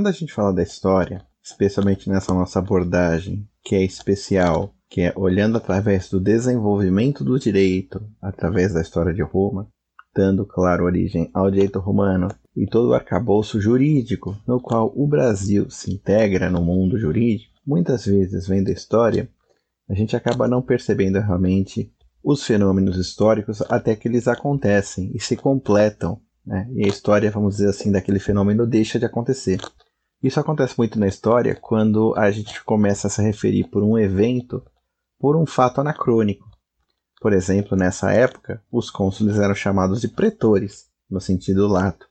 Quando a gente fala da história, especialmente nessa nossa abordagem, que é especial, que é olhando através do desenvolvimento do direito, através da história de Roma, dando, claro, origem ao direito romano e todo o arcabouço jurídico no qual o Brasil se integra no mundo jurídico, muitas vezes vendo a história, a gente acaba não percebendo realmente os fenômenos históricos até que eles acontecem e se completam, né? e a história, vamos dizer assim, daquele fenômeno deixa de acontecer. Isso acontece muito na história quando a gente começa a se referir por um evento por um fato anacrônico. Por exemplo, nessa época, os cônsules eram chamados de pretores, no sentido lato.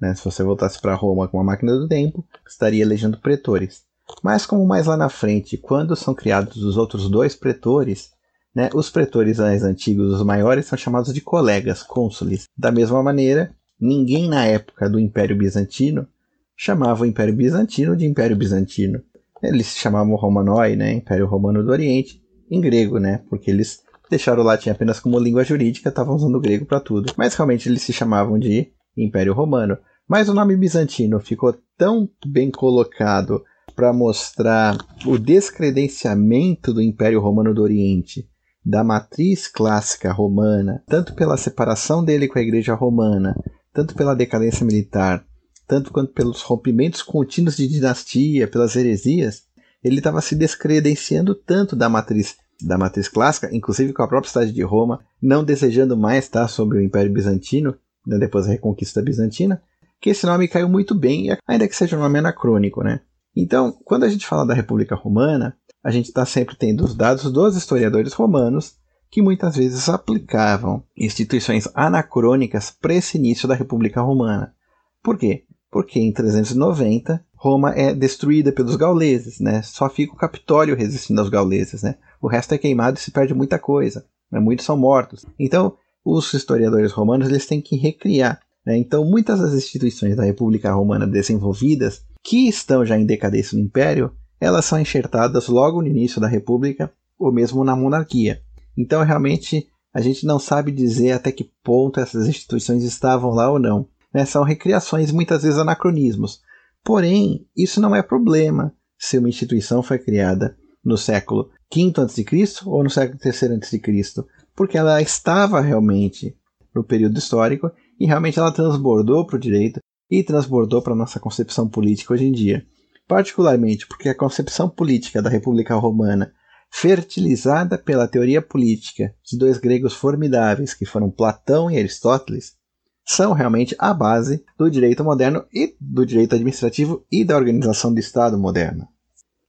Né? Se você voltasse para Roma com uma máquina do tempo, estaria elegendo pretores. Mas como mais lá na frente, quando são criados os outros dois pretores, né, os pretores mais antigos, os maiores, são chamados de colegas, cônsules. Da mesma maneira, ninguém na época do Império Bizantino chamava o Império Bizantino de Império Bizantino. Eles se chamavam Romanoi, né, Império Romano do Oriente, em grego, né, porque eles deixaram o latim apenas como língua jurídica, estavam usando o grego para tudo. Mas realmente eles se chamavam de Império Romano. Mas o nome bizantino ficou tão bem colocado para mostrar o descredenciamento do Império Romano do Oriente, da matriz clássica romana, tanto pela separação dele com a Igreja Romana, tanto pela decadência militar, tanto quanto pelos rompimentos contínuos de dinastia, pelas heresias, ele estava se descredenciando tanto da matriz da matriz clássica, inclusive com a própria cidade de Roma, não desejando mais estar sobre o Império Bizantino, né, depois da Reconquista Bizantina, que esse nome caiu muito bem, ainda que seja um nome anacrônico. Né? Então, quando a gente fala da República Romana, a gente está sempre tendo os dados dos historiadores romanos, que muitas vezes aplicavam instituições anacrônicas para esse início da República Romana. Por quê? Porque em 390 Roma é destruída pelos gauleses, né? Só fica o Capitólio resistindo aos gauleses, né? O resto é queimado e se perde muita coisa, né? muitos são mortos. Então, os historiadores romanos eles têm que recriar. Né? Então, muitas das instituições da República Romana desenvolvidas, que estão já em decadência no Império, elas são enxertadas logo no início da República ou mesmo na monarquia. Então, realmente, a gente não sabe dizer até que ponto essas instituições estavam lá ou não né? São recriações, muitas vezes anacronismos. Porém, isso não é problema se uma instituição foi criada no século V a.C. ou no século III a.C., porque ela estava realmente no período histórico e realmente ela transbordou para o direito e transbordou para a nossa concepção política hoje em dia. Particularmente porque a concepção política da República Romana, fertilizada pela teoria política de dois gregos formidáveis que foram Platão e Aristóteles, são realmente a base do direito moderno e do direito administrativo e da organização do Estado moderno.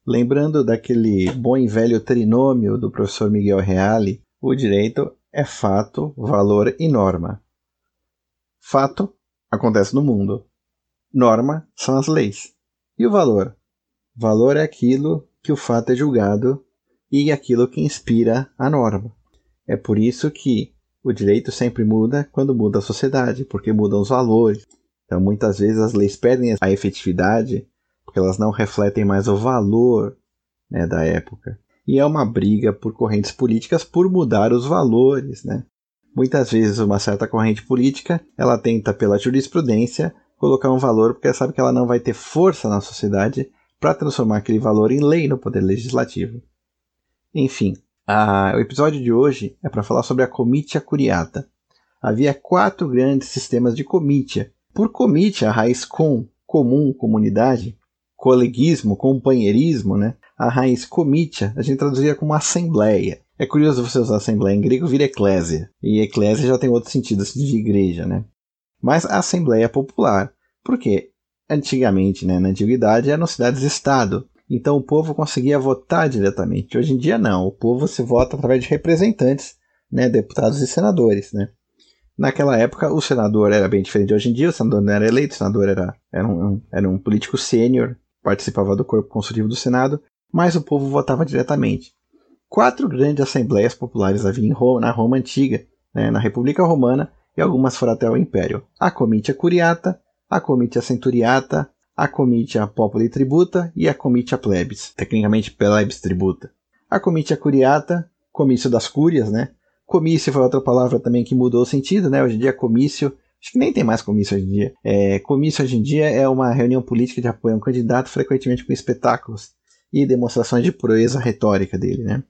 Lembrando daquele bom e velho trinômio do professor Miguel Reale, o direito é fato, valor e norma. Fato acontece no mundo. Norma são as leis. E o valor? Valor é aquilo que o fato é julgado e aquilo que inspira a norma. É por isso que o direito sempre muda quando muda a sociedade, porque mudam os valores. Então, muitas vezes as leis perdem a efetividade porque elas não refletem mais o valor né, da época. E é uma briga por correntes políticas por mudar os valores. Né? Muitas vezes uma certa corrente política ela tenta pela jurisprudência colocar um valor porque ela sabe que ela não vai ter força na sociedade para transformar aquele valor em lei no poder legislativo. Enfim, ah, o episódio de hoje é para falar sobre a comitia curiata. Havia quatro grandes sistemas de comitia. Por comitia, a raiz com, comum, comunidade, coleguismo, companheirismo, né? A raiz comitia a gente traduzia como assembleia. É curioso você usar assembleia em grego, vira eclésia. E eclésia já tem outro sentido, assim, de igreja, né? Mas a assembleia popular. Por quê? Antigamente, né, na antiguidade, eram cidades-estado. Então o povo conseguia votar diretamente. Hoje em dia não, o povo se vota através de representantes, né, deputados e senadores, né. Naquela época o senador era bem diferente de hoje em dia, o senador não era eleito, o senador era, era, um, era um político sênior, participava do corpo consultivo do Senado, mas o povo votava diretamente. Quatro grandes assembleias populares havia Roma, na Roma Antiga, né, na República Romana, e algumas foram até o Império. A Comitia Curiata, a Comitia Centuriata, a comitia populi tributa e a comitia plebis, tecnicamente plebis tributa. A comitia curiata, comício das cúrias, né? Comício foi outra palavra também que mudou o sentido, né? Hoje em dia comício Acho que nem tem mais comício hoje em dia. É, comício hoje em dia é uma reunião política de apoio a um candidato, frequentemente com espetáculos e demonstrações de proeza retórica dele, né?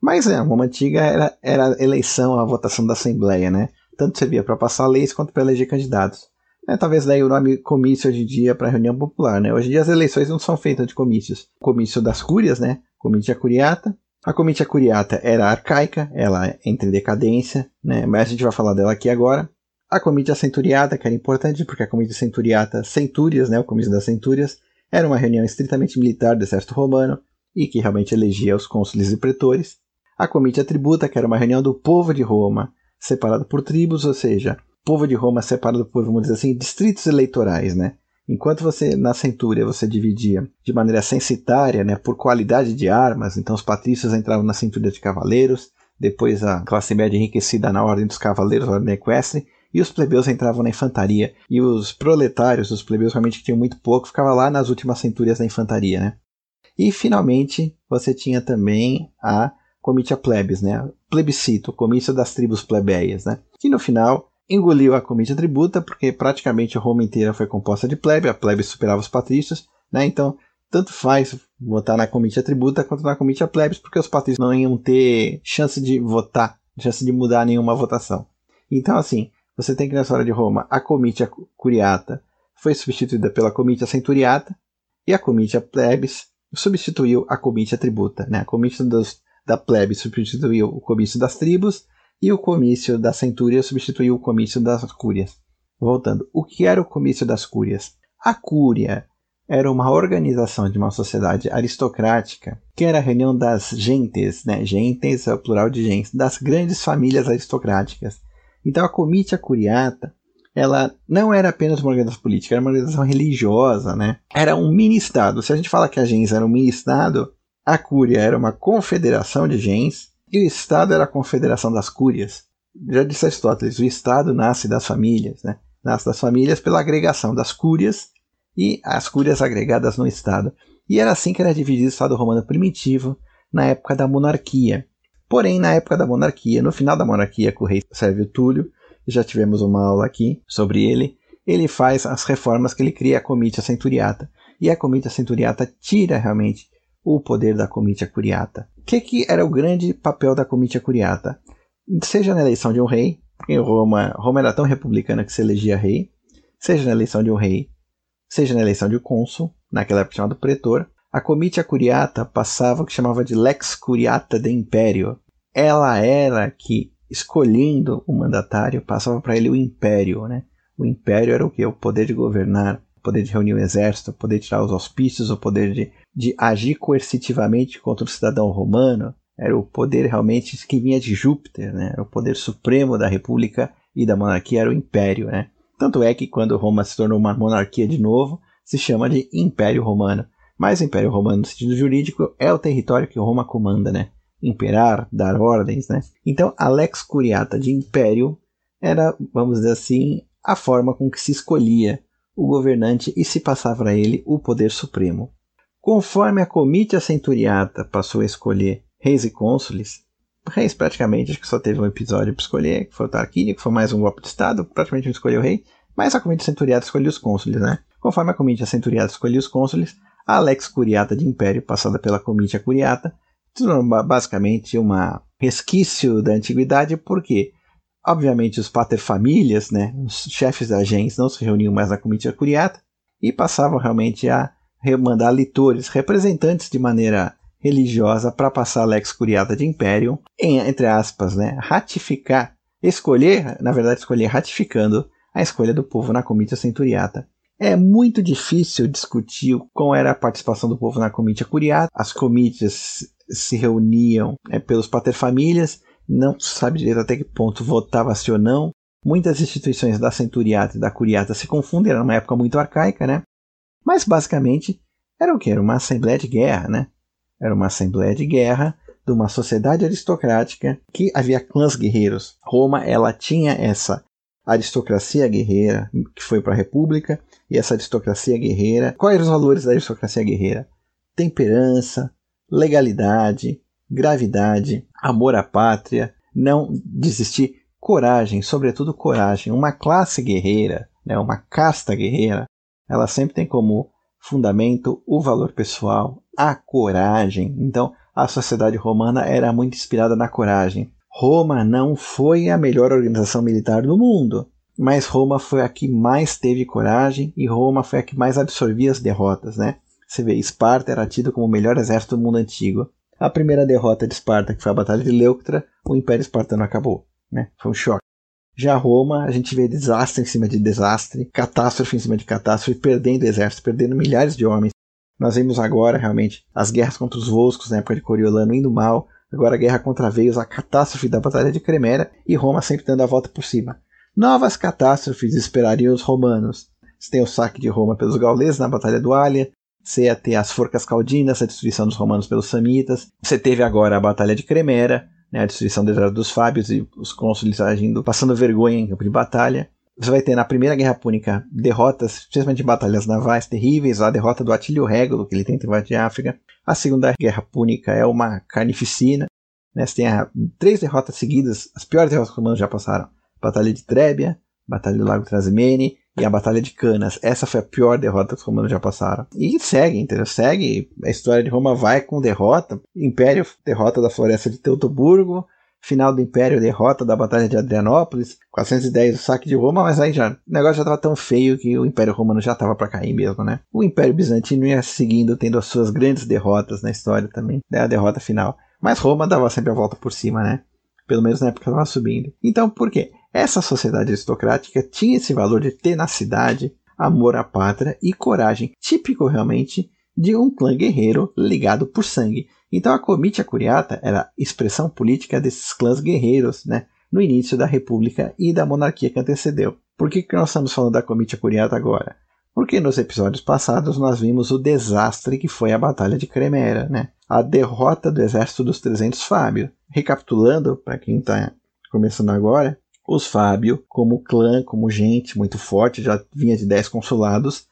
Mas é, uma antiga era, era a eleição, a votação da Assembleia, né? Tanto servia para passar leis quanto para eleger candidatos. É, talvez daí o nome comício hoje em dia para reunião popular, né? Hoje em dia as eleições não são feitas de comícios. Comício das cúrias, né? Comitia curiata. A comitia curiata era arcaica, ela entra em decadência, né? Mas a gente vai falar dela aqui agora. A comitia centuriata, que era importante porque a comitia centuriata, centúrias, né? O comício das centúrias, era uma reunião estritamente militar do exército romano e que realmente elegia os cônsules e pretores. A comitia tributa, que era uma reunião do povo de Roma, separado por tribos, ou seja, povo de Roma separado por, vamos dizer assim, distritos eleitorais, né? Enquanto você na centúria você dividia de maneira censitária, né, por qualidade de armas, então os patrícios entravam na centúria de cavaleiros, depois a classe média enriquecida na ordem dos cavaleiros, a ordem equestre, e os plebeus entravam na infantaria, e os proletários, os plebeus realmente que tinham muito pouco, ficavam lá nas últimas centúrias da infantaria, né? E finalmente você tinha também a comitia plebis, né? Plebiscito, comício das tribos plebeias, né? Que no final engoliu a comitia tributa, porque praticamente Roma inteira foi composta de plebe, a plebe superava os patrícios, né? Então, tanto faz votar na comitia tributa quanto na comitia plebis, porque os patrícios não iam ter chance de votar, chance de mudar nenhuma votação. Então, assim, você tem que na história de Roma, a comitia curiata foi substituída pela comitia centuriata e a comitia plebis substituiu a comitia tributa, né? A comitia dos, da plebe substituiu o comício das tribos e o comício da centúria substituiu o comício das cúrias. Voltando, o que era o comício das cúrias? A cúria era uma organização de uma sociedade aristocrática que era a reunião das gentes, né? Gentes é o plural de gens, das grandes famílias aristocráticas. Então a comitia curiata ela não era apenas uma organização política, era uma organização religiosa, né? Era um mini-estado. Se a gente fala que a gens era um mini-estado, a cúria era uma confederação de gens e o Estado era a confederação das cúrias. Já disse Aristóteles, o Estado nasce das famílias, né? Nasce das famílias pela agregação das cúrias e as cúrias agregadas no Estado. E era assim que era dividido o Estado romano primitivo na época da monarquia. Porém, na época da monarquia, no final da monarquia, com o rei Sérvio Túlio, já tivemos uma aula aqui sobre ele, ele faz as reformas que ele cria a comitia centuriata. E a comitia centuriata tira realmente o poder da comitia curiata. O que, que era o grande papel da comitia curiata? Seja na eleição de um rei, porque Roma, Roma era tão republicana que se elegia rei, seja na eleição de um rei, seja na eleição de um cônsul, naquela época chamado pretor, a comitia curiata passava o que chamava de lex curiata de império. Ela era que, escolhendo o mandatário, passava para ele o império. Né? O império era o que? O poder de governar, o poder de reunir o exército, o poder de tirar os auspícios, o poder de de agir coercitivamente contra o cidadão romano era o poder realmente que vinha de Júpiter, né? o poder supremo da república e da monarquia era o império. Né? Tanto é que quando Roma se tornou uma monarquia de novo, se chama de Império Romano. Mas o Império Romano, no sentido jurídico, é o território que Roma comanda, né? Imperar, dar ordens, né? Então, a lex curiata de império era, vamos dizer assim, a forma com que se escolhia o governante e se passava a ele o poder supremo. Conforme a comitia centuriata passou a escolher reis e cônsules, reis praticamente, acho que só teve um episódio para escolher, que foi o Tarquínio, que foi mais um golpe de Estado, praticamente não escolheu o rei, mas a comitia centuriata escolheu os cônsules, né? Conforme a comitia centuriata escolheu os cônsules, a Lex Curiata de Império, passada pela comitia Curiata, tornou basicamente um resquício da antiguidade, porque, obviamente, os paterfamilias, né, os chefes da gens, não se reuniam mais na comitia Curiata e passavam realmente a mandar litores, representantes de maneira religiosa para passar a lex curiata de império, em, entre aspas, né, ratificar, escolher, na verdade escolher ratificando a escolha do povo na comitia centuriata. É muito difícil discutir qual era a participação do povo na comitia curiata. As comítias se reuniam é, pelos paterfamilias, não sabe direito até que ponto votava-se ou não. Muitas instituições da centuriata e da curiata se confundem, era uma época muito arcaica, né? Mas basicamente era o que? Era uma assembleia de guerra, né? Era uma assembleia de guerra de uma sociedade aristocrática que havia clãs guerreiros. Roma ela tinha essa aristocracia guerreira que foi para a república e essa aristocracia guerreira. Quais eram os valores da aristocracia guerreira? Temperança, legalidade, gravidade, amor à pátria, não desistir coragem, sobretudo coragem. Uma classe guerreira, né, uma casta guerreira, ela sempre tem como fundamento o valor pessoal, a coragem. Então, a sociedade romana era muito inspirada na coragem. Roma não foi a melhor organização militar do mundo, mas Roma foi a que mais teve coragem e Roma foi a que mais absorvia as derrotas, né? Você vê, Esparta era tido como o melhor exército do mundo antigo. A primeira derrota de Esparta, que foi a Batalha de Leuctra, o Império Espartano acabou, né? Foi um choque. Já Roma, a gente vê desastre em cima de desastre, catástrofe em cima de catástrofe, perdendo exércitos, perdendo milhares de homens. Nós vemos agora, realmente, as guerras contra os Volscos na época de Coriolano indo mal, agora a guerra contra Veios, a catástrofe da Batalha de Cremera e Roma sempre dando a volta por cima. Novas catástrofes esperariam os romanos. Você tem o saque de Roma pelos gauleses na Batalha do Alia, você ia ter as forcas caldinas, a destruição dos romanos pelos samitas. Você teve agora a Batalha de Cremera, né, a destruição dos Fábios e os cônsules agindo, passando vergonha em campo de batalha. Você vai ter na Primeira Guerra Púnica derrotas, especialmente em batalhas navais terríveis, a derrota do Atílio Régulo, que ele tenta invadir a África. A Segunda Guerra Púnica é uma carnificina. Né? Você tem a, três derrotas seguidas, as piores derrotas que os romanos já passaram. Batalha de Trébia, Batalha do Lago Trasimene e a Batalha de Canas. Essa foi a pior derrota que os romanos já passaram. E segue, entendeu? Segue. A história de Roma vai com derrota. Império, derrota da floresta de Teutoburgo. Final do Império, derrota da Batalha de Adrianópolis. 410, o saque de Roma, mas aí já, o negócio já estava tão feio que o Império Romano já estava para cair mesmo, né? O Império Bizantino ia seguindo, tendo as suas grandes derrotas na história também, né? A derrota final. Mas Roma dava sempre a volta por cima, né? Pelo menos na época estava subindo. Então, por quê? Essa sociedade aristocrática tinha esse valor de tenacidade, amor à pátria e coragem, típico realmente de um clã guerreiro ligado por sangue. Então a Comitia Curiata era expressão política desses clãs guerreiros, né, no início da República e da monarquia que antecedeu. Por que, que nós estamos falando da Comitia Curiata agora? Porque nos episódios passados nós vimos o desastre que foi a Batalha de Cremera, né? a derrota do exército dos 300 Fábio. Recapitulando, para quem está começando agora, os Fábio, como clã, como gente muito forte, já vinha de 10 consulados,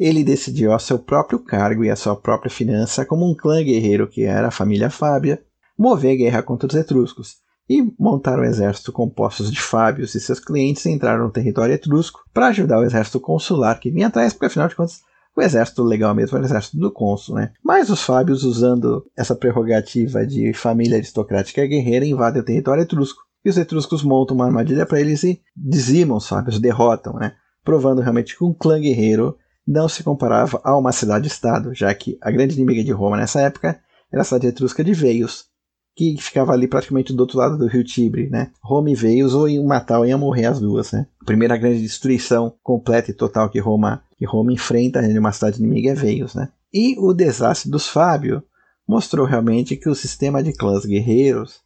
ele decidiu a seu próprio cargo e a sua própria finança, como um clã guerreiro que era a família Fábia, mover guerra contra os etruscos e montar um exército composto de Fábios e seus clientes entraram no território etrusco para ajudar o exército consular que vinha atrás, porque afinal de contas o exército legal mesmo era o exército do cônsul, né? Mas os Fábios, usando essa prerrogativa de família aristocrática guerreira, invadem o território etrusco e os etruscos montam uma armadilha para eles e dizimam os sábios, derrotam, né? provando realmente que um clã guerreiro não se comparava a uma cidade-estado, já que a grande inimiga de Roma nessa época era a cidade etrusca de Veios, que ficava ali praticamente do outro lado do rio Tibre, né? Roma e Veios, ou iam matar ou iam morrer as duas, né? A primeira grande destruição completa e total que Roma, que Roma enfrenta em uma cidade inimiga é Veios, né? E o desastre dos Fábio mostrou realmente que o sistema de clãs guerreiros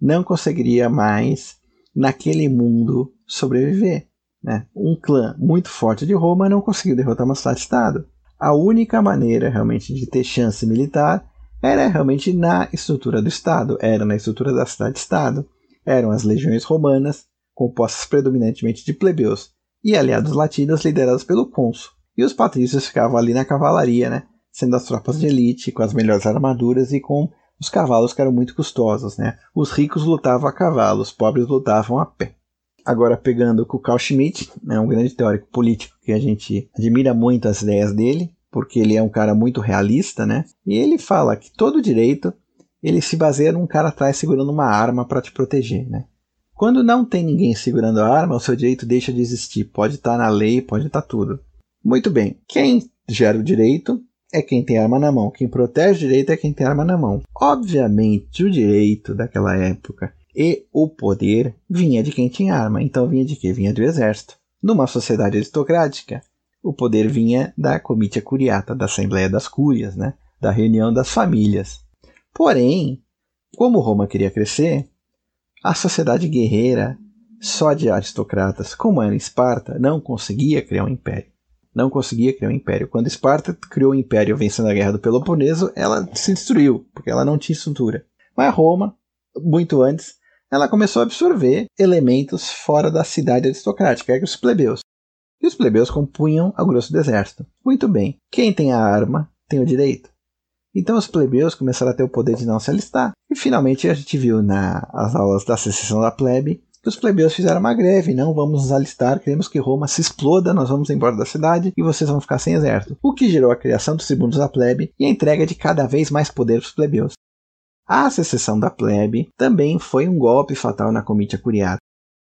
não conseguiria mais, naquele mundo, sobreviver. Né? Um clã muito forte de Roma não conseguiu derrotar uma cidade-estado. A única maneira realmente de ter chance militar era realmente na estrutura do Estado, era na estrutura da cidade-estado. Eram as legiões romanas, compostas predominantemente de plebeus e aliados latinos liderados pelo cônsul. E os patrícios ficavam ali na cavalaria, né? sendo as tropas de elite, com as melhores armaduras e com os cavalos que eram muito custosos, né? Os ricos lutavam a cavalo, os pobres lutavam a pé. Agora, pegando com o Carl Schmitt, né, um grande teórico político que a gente admira muito as ideias dele, porque ele é um cara muito realista, né? E ele fala que todo direito ele se baseia num cara atrás segurando uma arma para te proteger, né? Quando não tem ninguém segurando a arma, o seu direito deixa de existir. Pode estar tá na lei, pode estar tá tudo. Muito bem. Quem gera o direito é quem tem arma na mão. Quem protege o direito é quem tem arma na mão. Obviamente, o direito daquela época e o poder vinha de quem tinha arma. Então vinha de quê? Vinha do exército. Numa sociedade aristocrática, o poder vinha da comitia curiata, da Assembleia das Cúrias, né? da reunião das famílias. Porém, como Roma queria crescer, a sociedade guerreira, só de aristocratas, como era Esparta, não conseguia criar um império não conseguia criar um império. Quando Esparta criou o um império vencendo a guerra do Peloponeso, ela se destruiu, porque ela não tinha estrutura. Mas Roma, muito antes, ela começou a absorver elementos fora da cidade aristocrática, que os plebeus. E os plebeus compunham a grosso do exército. Muito bem, quem tem a arma tem o direito. Então os plebeus começaram a ter o poder de não se alistar. E finalmente a gente viu nas aulas da secessão da plebe que os plebeus fizeram uma greve. Não vamos nos alistar, queremos que Roma se exploda, nós vamos embora da cidade e vocês vão ficar sem exército. O que gerou a criação dos tribunos da plebe e a entrega de cada vez mais poder para os plebeus. A secessão da plebe também foi um golpe fatal na comitia curiata.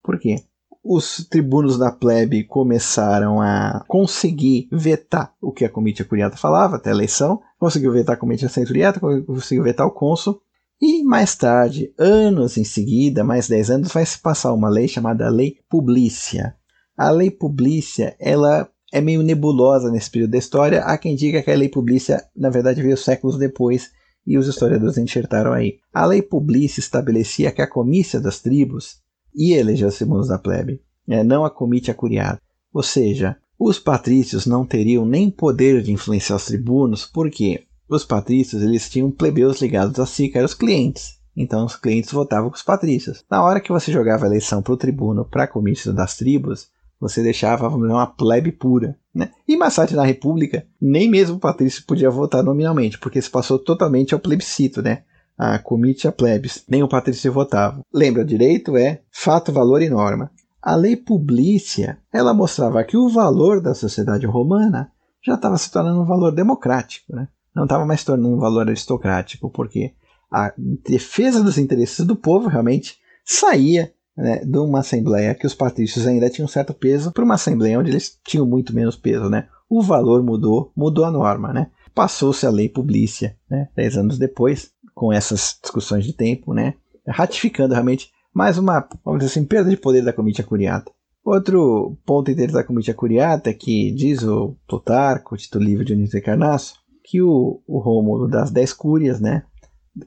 Por quê? Os tribunos da plebe começaram a conseguir vetar o que a comitia curiata falava até a eleição, conseguiu vetar a comitia centuriata, conseguiu vetar o cônsul, e mais tarde, anos em seguida, mais 10 anos, vai se passar uma lei chamada Lei Publícia. A Lei Publícia, ela é meio nebulosa nesse período da história. Há quem diga que a Lei Publícia, na verdade, veio séculos depois e os historiadores enxertaram aí. A Lei Publícia estabelecia que a comícia das tribos e eleger os tribunos da plebe, é, não a comitia curiata. Ou seja, os patrícios não teriam nem poder de influenciar os tribunos, porque os patrícios eles tinham plebeus ligados a si, que eram os clientes. Então os clientes votavam com os patrícios. Na hora que você jogava a eleição para o tribuno, para a comitia das tribos, você deixava uma plebe pura. Né? E mais tarde na República, nem mesmo o patrício podia votar nominalmente, porque se passou totalmente ao plebiscito, né? A comitia plebis, nem o patrício votava. Lembra, direito é fato, valor e norma. A lei publícia, ela mostrava que o valor da sociedade romana já estava se tornando um valor democrático, né? não estava mais se tornando um valor aristocrático, porque a defesa dos interesses do povo realmente saía né, de uma assembleia que os patrícios ainda tinham certo peso para uma assembleia onde eles tinham muito menos peso. Né? O valor mudou, mudou a norma. Né? Passou-se a lei publícia, né, dez anos depois, com essas discussões de tempo, né? ratificando realmente mais uma, vamos dizer assim, perda de poder da comitia curiata. Outro ponto interessante da comitia curiata é que diz o Plutarco, Tito Livre de Dionísio de Carnasso, que o, o Rômulo das dez cúrias, né?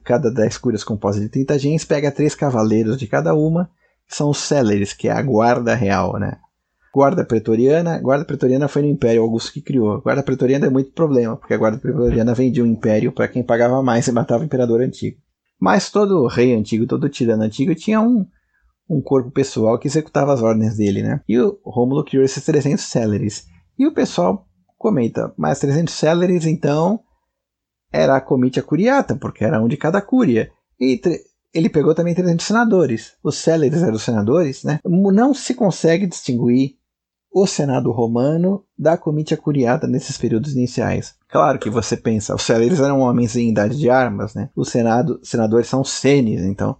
Cada dez cúrias composta de 30 gens, pega três cavaleiros de cada uma, que são os céleres, que é a guarda real, né? Guarda pretoriana, guarda pretoriana foi no Império Augusto que criou. Guarda pretoriana é muito problema, porque a guarda pretoriana vendia o império para quem pagava mais e matava o imperador antigo. Mas todo rei antigo, todo tirano antigo tinha um, um corpo pessoal que executava as ordens dele, né? E o Rômulo criou esses 300 céleres. E o pessoal comenta, mas 300 céleres então era a comitia curiata, porque era um de cada cúria. E ele pegou também 300 senadores. Os céleres eram os senadores, né? Não se consegue distinguir o Senado romano da comitia curiata nesses períodos iniciais. Claro que você pensa, os céleres eram homens em idade de armas, né? Os senado, senadores são senes, então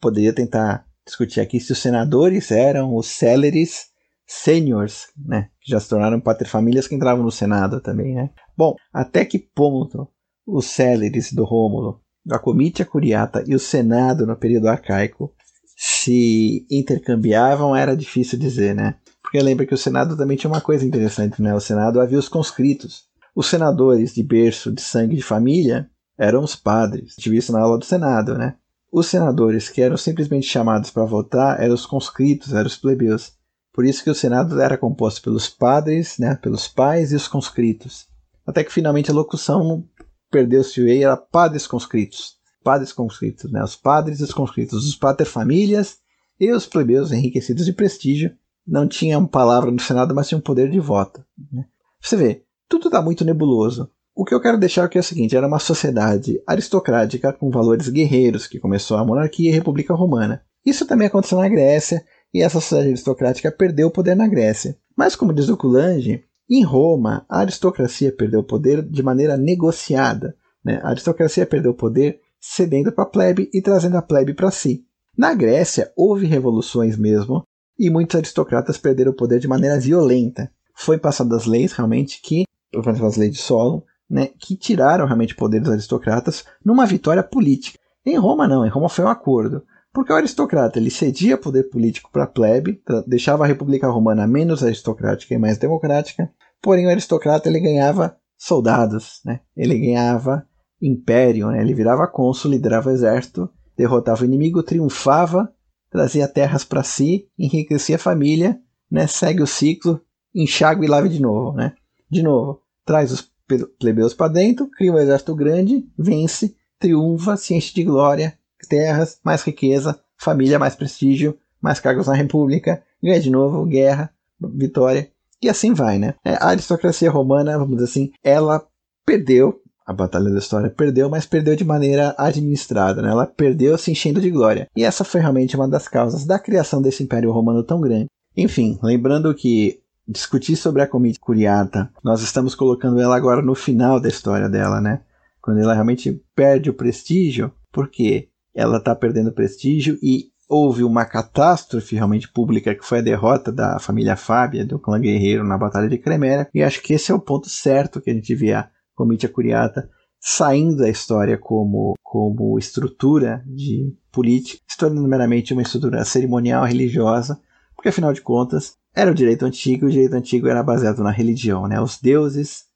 poderia tentar discutir aqui se os senadores eram os céleres seniors, né? Que já se tornaram paterfamílias que entravam no Senado também, né? Bom, até que ponto os céleres do Rômulo, a comitia curiata e o Senado no período arcaico se intercambiavam era difícil dizer, né? Porque lembra que o Senado também tinha uma coisa interessante, né? O Senado havia os conscritos. Os senadores de berço, de sangue de família, eram os padres. Tive isso na aula do Senado, né? Os senadores que eram simplesmente chamados para votar eram os conscritos, eram os plebeus. Por isso que o Senado era composto pelos padres, né, pelos pais e os conscritos. Até que finalmente a locução perdeu-se e era padres conscritos. Padres conscritos, né, os padres e os conscritos, os paterfamílias e os plebeus enriquecidos de prestígio não tinham palavra no Senado, mas tinham poder de voto. Né? Você vê, tudo está muito nebuloso. O que eu quero deixar aqui é o seguinte: era uma sociedade aristocrática com valores guerreiros que começou a monarquia e a República Romana. Isso também aconteceu na Grécia e essa sociedade aristocrática perdeu o poder na Grécia. Mas, como diz o Coulange, em Roma a aristocracia perdeu o poder de maneira negociada. Né? A aristocracia perdeu o poder cedendo para a plebe e trazendo a plebe para si. Na Grécia houve revoluções mesmo e muitos aristocratas perderam o poder de maneira violenta. Foi passadas leis realmente que, as leis de Solon, né, que tiraram realmente o poder dos aristocratas numa vitória política. Em Roma não, em Roma foi um acordo. Porque o aristocrata ele cedia poder político para a plebe, deixava a República Romana menos aristocrática e mais democrática, porém o aristocrata ele ganhava soldados, né? ele ganhava império, né? ele virava cônsul, liderava o exército, derrotava o inimigo, triunfava trazia terras para si, enriquecia a família, né? segue o ciclo, enxágue e lave de novo. Né? De novo, traz os plebeus para dentro, cria um exército grande, vence, triunfa, se enche de glória, terras, mais riqueza, família, mais prestígio, mais cargos na república, ganha de novo, guerra, vitória, e assim vai, né? É, a aristocracia romana, vamos dizer assim, ela perdeu a Batalha da História perdeu, mas perdeu de maneira administrada, né? ela perdeu se enchendo de glória. E essa foi realmente uma das causas da criação desse Império Romano tão grande. Enfim, lembrando que discutir sobre a Comitia Curiata, nós estamos colocando ela agora no final da história dela, né? Quando ela realmente perde o prestígio, porque ela está perdendo prestígio e houve uma catástrofe realmente pública que foi a derrota da família Fábia, do clã guerreiro na Batalha de Cremera, e acho que esse é o ponto certo que a gente vê a Comitia Curiata saindo da história como, como estrutura de política, se tornando meramente uma estrutura cerimonial religiosa, porque afinal de contas era o direito antigo, e o direito antigo era baseado na religião, né? Os deuses,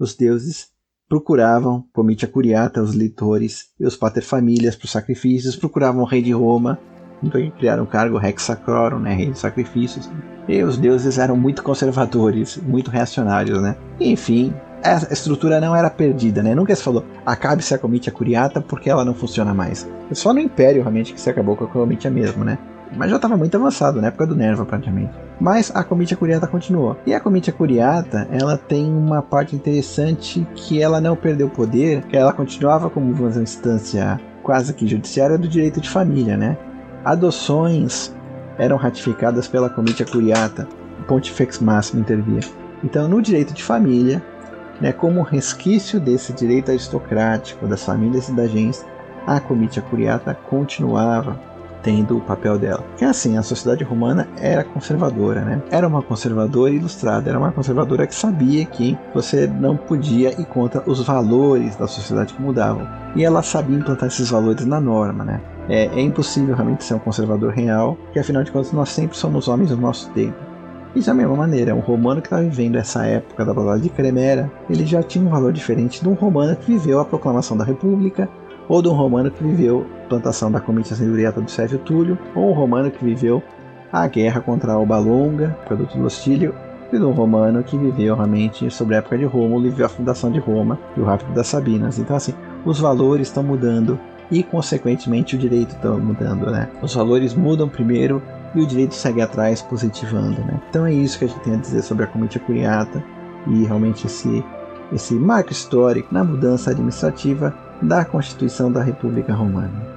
os deuses procuravam, comitia curiata, os litores e os paterfamilias para os sacrifícios, procuravam o rei de Roma, então criaram o cargo Rex Sacrorum, né, rei de sacrifícios. E os deuses eram muito conservadores, muito reacionários, né? enfim, a estrutura não era perdida, né? Nunca se falou, acabe-se a comitia curiata porque ela não funciona mais. Só no Império realmente que se acabou com a comitia mesmo, né? Mas já estava muito avançado, na época do Nerva praticamente. Mas a comitia curiata continuou. E a comitia curiata, ela tem uma parte interessante que ela não perdeu poder, que ela continuava como uma instância quase que judiciária do direito de família, né? Adoções eram ratificadas pela comitia curiata, Pontifex Máximo intervia. Então, no direito de família, né, como resquício desse direito aristocrático das famílias e da gens, a comitia curiata continuava tendo o papel dela. Que é assim, a sociedade romana era conservadora, né? Era uma conservadora ilustrada, era uma conservadora que sabia que você não podia ir contra os valores da sociedade que mudavam. E ela sabia implantar esses valores na norma, né? É, é impossível realmente ser um conservador real, porque afinal de contas nós sempre somos homens do nosso tempo. E da mesma maneira, um romano que está vivendo essa época da Batalha de Cremera, ele já tinha um valor diferente de um romano que viveu a proclamação da República, ou de um romano que viveu a plantação da comitia centuriata do Sérvio Túlio, ou um romano que viveu a guerra contra a Alba Longa, produto do Hostílio, e de um romano que viveu realmente sobre a época de Rômulo e a fundação de Roma e o rápido das Sabinas. Então, assim, os valores estão mudando e, consequentemente, o direito está mudando, né? Os valores mudam primeiro e o direito segue atrás, positivando, né? Então é isso que a gente tem a dizer sobre a comitia curiata e realmente esse, esse marco histórico na mudança administrativa da Constituição da República Romana.